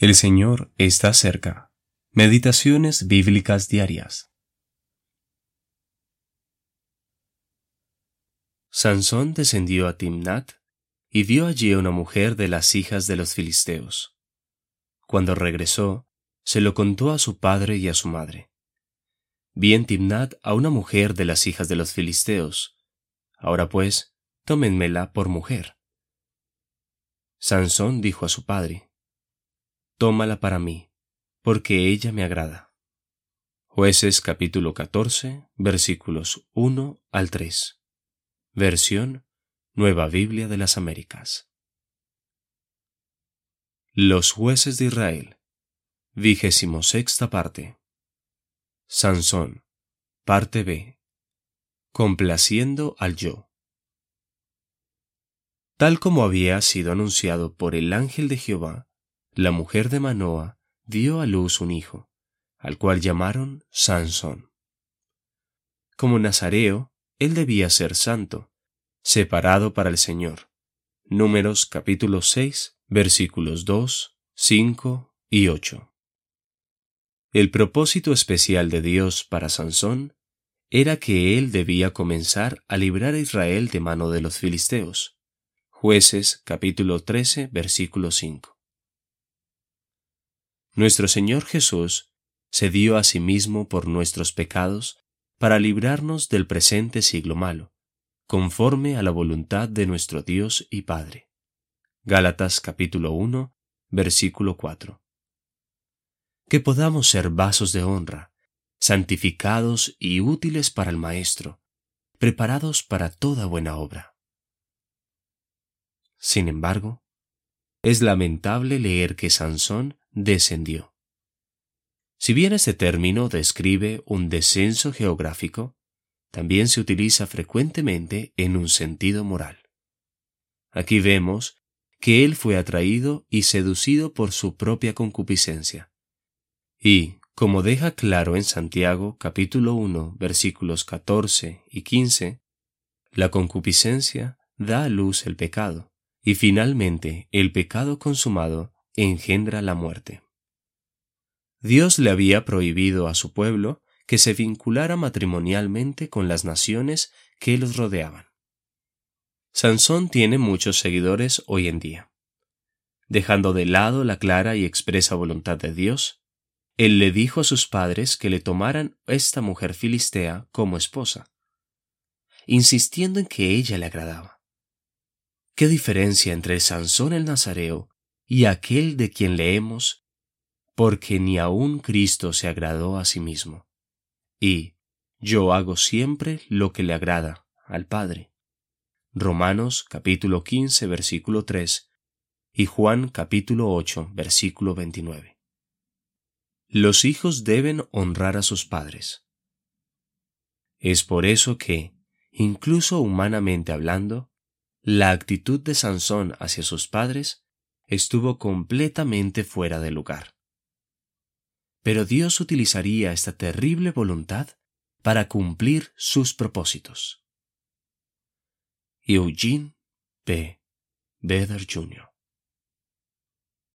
El Señor está cerca. Meditaciones bíblicas diarias. Sansón descendió a Timnat y vio allí a una mujer de las hijas de los filisteos. Cuando regresó, se lo contó a su padre y a su madre. Vi en Timnat a una mujer de las hijas de los filisteos. Ahora pues, tómenmela por mujer. Sansón dijo a su padre, tómala para mí, porque ella me agrada. Jueces capítulo 14, versículos 1 al 3. Versión Nueva Biblia de las Américas. Los jueces de Israel. Vigésimo sexta parte. Sansón. Parte B. Complaciendo al yo. Tal como había sido anunciado por el ángel de Jehová, la mujer de Manoa dio a luz un hijo, al cual llamaron Sansón. Como nazareo, él debía ser santo, separado para el Señor. Números capítulo 6, versículos 2, 5 y 8. El propósito especial de Dios para Sansón era que él debía comenzar a librar a Israel de mano de los filisteos. Jueces capítulo 13, versículo 5. Nuestro Señor Jesús se dio a sí mismo por nuestros pecados para librarnos del presente siglo malo, conforme a la voluntad de nuestro Dios y Padre. Gálatas capítulo 1, versículo 4. Que podamos ser vasos de honra, santificados y útiles para el Maestro, preparados para toda buena obra. Sin embargo, es lamentable leer que Sansón descendió. Si bien este término describe un descenso geográfico, también se utiliza frecuentemente en un sentido moral. Aquí vemos que él fue atraído y seducido por su propia concupiscencia. Y, como deja claro en Santiago capítulo 1 versículos 14 y 15, la concupiscencia da a luz el pecado, y finalmente el pecado consumado engendra la muerte. Dios le había prohibido a su pueblo que se vinculara matrimonialmente con las naciones que los rodeaban. Sansón tiene muchos seguidores hoy en día. Dejando de lado la clara y expresa voluntad de Dios, él le dijo a sus padres que le tomaran esta mujer filistea como esposa, insistiendo en que ella le agradaba. ¿Qué diferencia entre Sansón el Nazareo y aquel de quien leemos, porque ni aun Cristo se agradó a sí mismo. Y yo hago siempre lo que le agrada al Padre. Romanos capítulo 15 versículo 3 y Juan capítulo 8 versículo 29. Los hijos deben honrar a sus padres. Es por eso que, incluso humanamente hablando, la actitud de Sansón hacia sus padres estuvo completamente fuera de lugar. Pero Dios utilizaría esta terrible voluntad para cumplir sus propósitos. Eugene P. Vedder Jr.